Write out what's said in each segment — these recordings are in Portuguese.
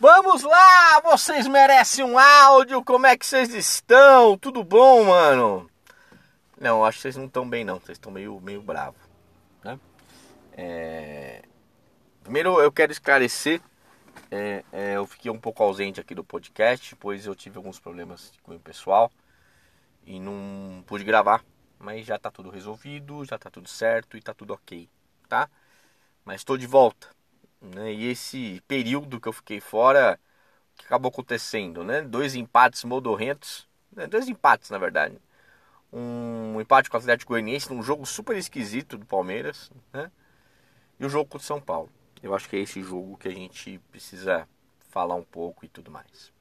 Vamos lá, vocês merecem um áudio. Como é que vocês estão? Tudo bom, mano? Não, acho que vocês não estão bem, não. Vocês estão meio, meio bravo, né? É... Primeiro, eu quero esclarecer. É, é, eu fiquei um pouco ausente aqui do podcast, pois eu tive alguns problemas com o pessoal e não pude gravar. Mas já tá tudo resolvido, já tá tudo certo e tá tudo ok, tá? Mas estou de volta. Né? E esse período que eu fiquei fora, que acabou acontecendo, né? Dois empates modorrentos, né? dois empates na verdade. Um empate com o Atlético Goianiense num jogo super esquisito do Palmeiras, né? E o jogo com o São Paulo. Eu acho que é esse jogo que a gente precisa falar um pouco e tudo mais.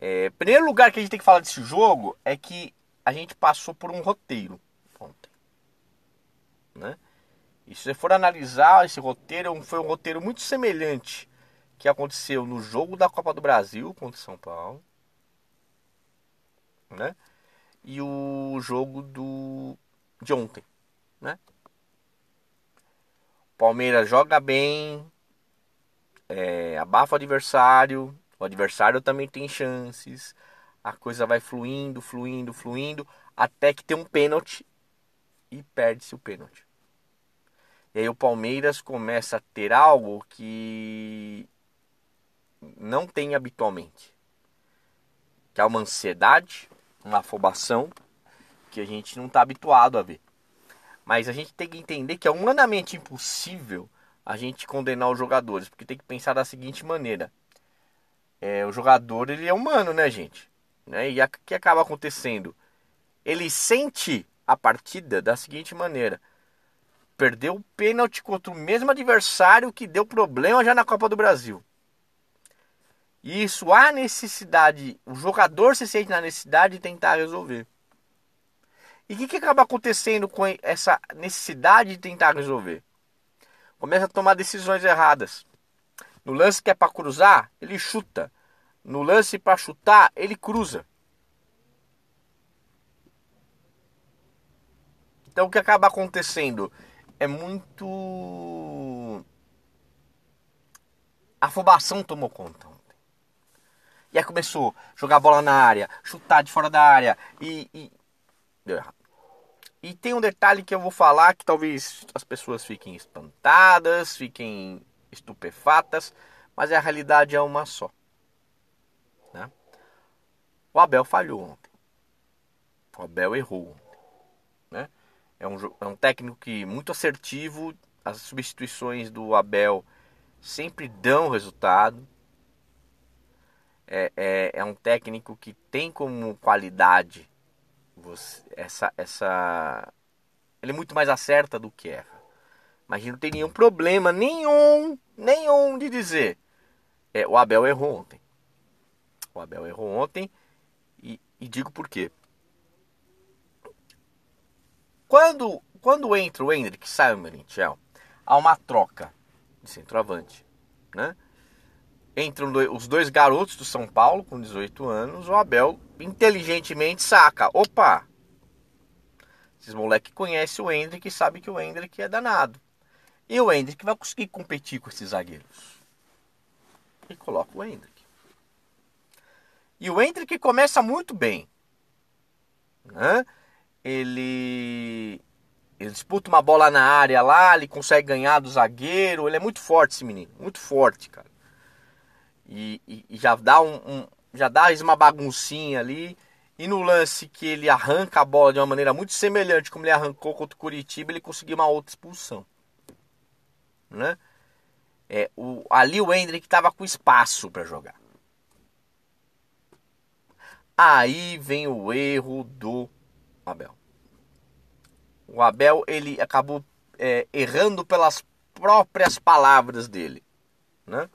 É, primeiro lugar que a gente tem que falar desse jogo é que a gente passou por um roteiro ontem, né? E se você for analisar esse roteiro, foi um roteiro muito semelhante que aconteceu no jogo da Copa do Brasil contra o São Paulo, né? E o jogo do de ontem, né? Palmeiras joga bem, é, abafa o adversário, o adversário também tem chances, a coisa vai fluindo, fluindo, fluindo, até que tem um pênalti e perde-se o pênalti. E aí o Palmeiras começa a ter algo que não tem habitualmente. Que é uma ansiedade, uma afobação que a gente não está habituado a ver. Mas a gente tem que entender que é humanamente impossível a gente condenar os jogadores, porque tem que pensar da seguinte maneira: é, o jogador ele é humano, né, gente? Né? E o que acaba acontecendo? Ele sente a partida da seguinte maneira: perdeu o pênalti contra o mesmo adversário que deu problema já na Copa do Brasil. E isso há necessidade, o jogador se sente na necessidade de tentar resolver. E o que, que acaba acontecendo com essa necessidade de tentar resolver? Começa a tomar decisões erradas. No lance que é para cruzar, ele chuta. No lance para chutar, ele cruza. Então o que acaba acontecendo? É muito. A afobação tomou conta ontem. E aí começou a jogar bola na área, chutar de fora da área e, e. Deu errado. E tem um detalhe que eu vou falar que talvez as pessoas fiquem espantadas, fiquem estupefatas, mas a realidade é uma só. Né? O Abel falhou ontem. O Abel errou ontem. Né? É um, é um técnico que muito assertivo. As substituições do Abel sempre dão resultado. É, é, é um técnico que tem como qualidade você, essa, essa. Ele é muito mais acerta do que erra. Mas não tem nenhum problema, nenhum, nenhum de dizer. É, o Abel errou ontem. O Abel errou ontem e, e digo por quê. Quando, quando entra o Hendrick sai o Merentiel, há uma troca de centroavante. Né? Entram os dois garotos do São Paulo com 18 anos, o Abel inteligentemente saca. Opa! Esses moleques conhecem o Hendrick e sabem que o Hendrick é danado. E o Hendrick vai conseguir competir com esses zagueiros. E coloca o Hendrick. E o Hendrick começa muito bem. Né? Ele ele disputa uma bola na área lá, ele consegue ganhar do zagueiro, ele é muito forte esse menino, muito forte, cara. E, e, e já dá um, um, já dá uma baguncinha ali. E no lance que ele arranca a bola de uma maneira muito semelhante como ele arrancou contra o Curitiba, ele conseguiu uma outra expulsão. Né? É, o, ali o Hendrick estava com espaço para jogar. Aí vem o erro do Abel. O Abel ele acabou é, errando pelas próprias palavras dele, né?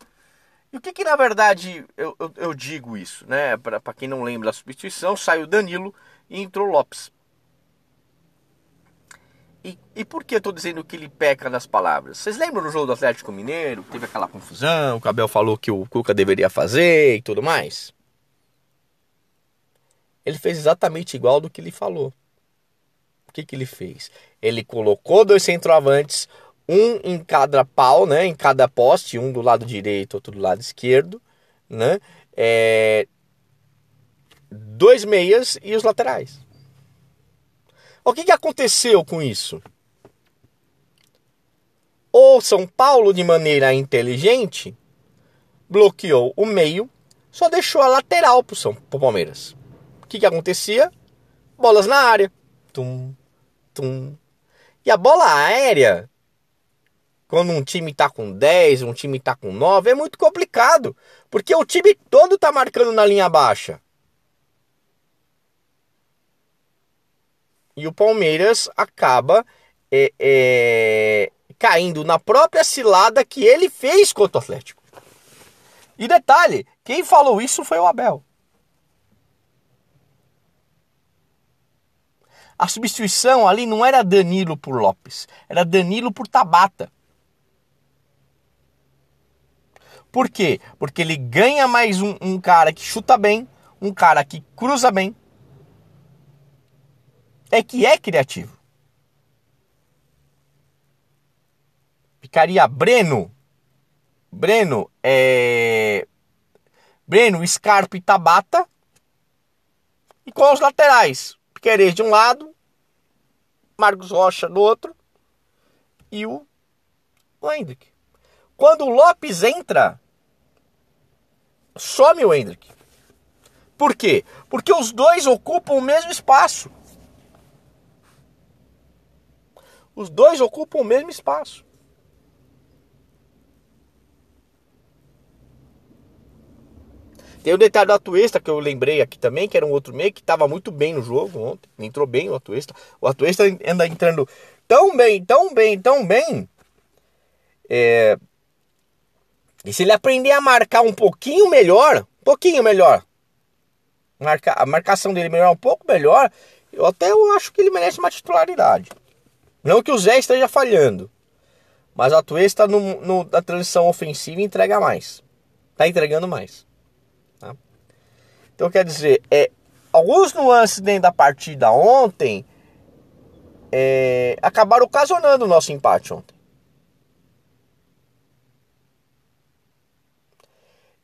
E o que, que na verdade eu, eu, eu digo isso, né? Para quem não lembra da substituição, saiu Danilo e entrou Lopes. E, e por que eu estou dizendo que ele peca nas palavras? Vocês lembram no jogo do Atlético Mineiro? Teve aquela confusão, o Abel falou que o Cuca deveria fazer e tudo mais? Ele fez exatamente igual do que ele falou. O que, que ele fez? Ele colocou dois centroavantes, um em cada pau, né? Em cada poste, um do lado direito, outro do lado esquerdo, né? É, dois meias e os laterais. O que, que aconteceu com isso? O São Paulo, de maneira inteligente, bloqueou o meio, só deixou a lateral para o Palmeiras. O que, que acontecia? Bolas na área. Tum, tum. E a bola aérea, quando um time está com 10, um time está com 9, é muito complicado. Porque o time todo está marcando na linha baixa. E o Palmeiras acaba é, é, caindo na própria cilada que ele fez contra o Atlético. E detalhe, quem falou isso foi o Abel. A substituição ali não era Danilo por Lopes, era Danilo por Tabata. Por quê? Porque ele ganha mais um, um cara que chuta bem, um cara que cruza bem, é que é criativo. Ficaria Breno. Breno é. Breno, Scarpa e Tabata. E com os laterais. Piquerez de um lado. Marcos Rocha do outro. E o Hendrick. Quando o Lopes entra, some o Hendrick. Por quê? Porque os dois ocupam o mesmo espaço. Os dois ocupam o mesmo espaço. Tem o detalhe do Atuesta que eu lembrei aqui também, que era um outro meio que estava muito bem no jogo ontem. Entrou bem o Atuesta. O Atuesta anda entrando tão bem, tão bem, tão bem. É... E se ele aprender a marcar um pouquinho melhor, um pouquinho melhor, marca, a marcação dele melhorar um pouco melhor, eu até eu acho que ele merece uma titularidade. Não que o Zé esteja falhando, mas a Atuesta no, no, na transição ofensiva entrega mais. Tá entregando mais. Então quer dizer, é, alguns nuances dentro da partida ontem é, acabaram ocasionando o nosso empate ontem.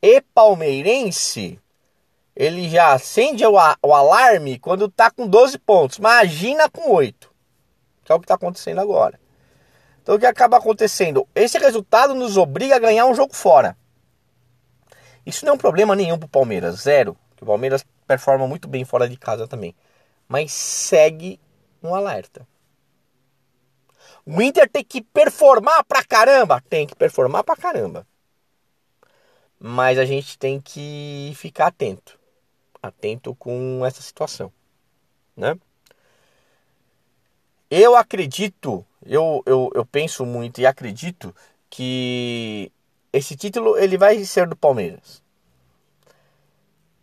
E palmeirense, ele já acende o, o alarme quando tá com 12 pontos. Imagina com 8 que é o que está acontecendo agora. Então o que acaba acontecendo? Esse resultado nos obriga a ganhar um jogo fora. Isso não é um problema nenhum para o Palmeiras, zero. O Palmeiras performa muito bem fora de casa também. Mas segue um alerta. O Inter tem que performar pra caramba. Tem que performar pra caramba. Mas a gente tem que ficar atento. Atento com essa situação. Né? Eu acredito, eu, eu, eu penso muito e acredito que esse título ele vai ser do Palmeiras.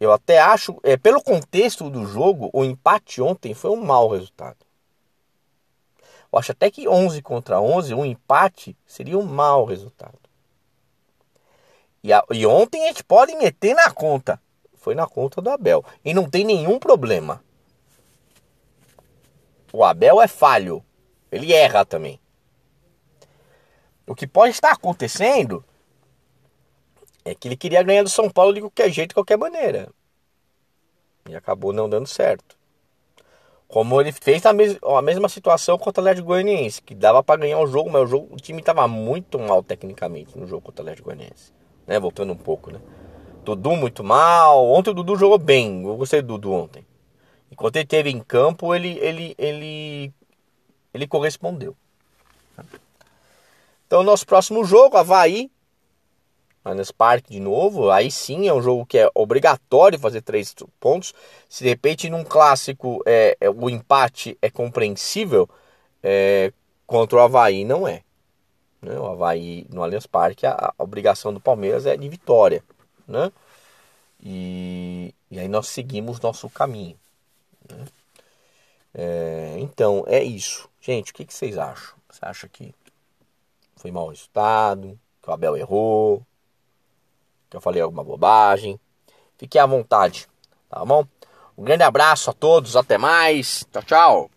Eu até acho, é, pelo contexto do jogo, o empate ontem foi um mau resultado. Eu acho até que 11 contra 11, um empate seria um mau resultado. E, a, e ontem a gente pode meter na conta. Foi na conta do Abel. E não tem nenhum problema. O Abel é falho. Ele erra também. O que pode estar acontecendo é que ele queria ganhar do São Paulo de qualquer jeito, de qualquer maneira. E acabou não dando certo. Como ele fez a, mes a mesma situação contra o Atlético Goianiense, que dava para ganhar o jogo, mas o, jogo, o time estava muito mal tecnicamente no jogo contra o Atlético Goianiense. Né? Voltando um pouco, né? Dudu muito mal. Ontem o Dudu jogou bem. Eu gostei do Dudu ontem. Enquanto ele esteve em campo, ele, ele, ele, ele correspondeu. Então, nosso próximo jogo, Havaí, Allianz Parque de novo. Aí sim é um jogo que é obrigatório fazer três pontos. Se de repente num clássico é, é o empate é compreensível, é, contra o Havaí não é. Né? O Havaí no Allianz Parque, a, a, obrigação do Palmeiras é de vitória. Né? E, e aí nós seguimos nosso caminho. Né? É, então, é isso. Gente, o que, que vocês acham? Você acha que foi mau resultado? Que o Abel errou? Que eu falei alguma bobagem? Fique à vontade, tá bom? Um grande abraço a todos, até mais. Tchau, tchau.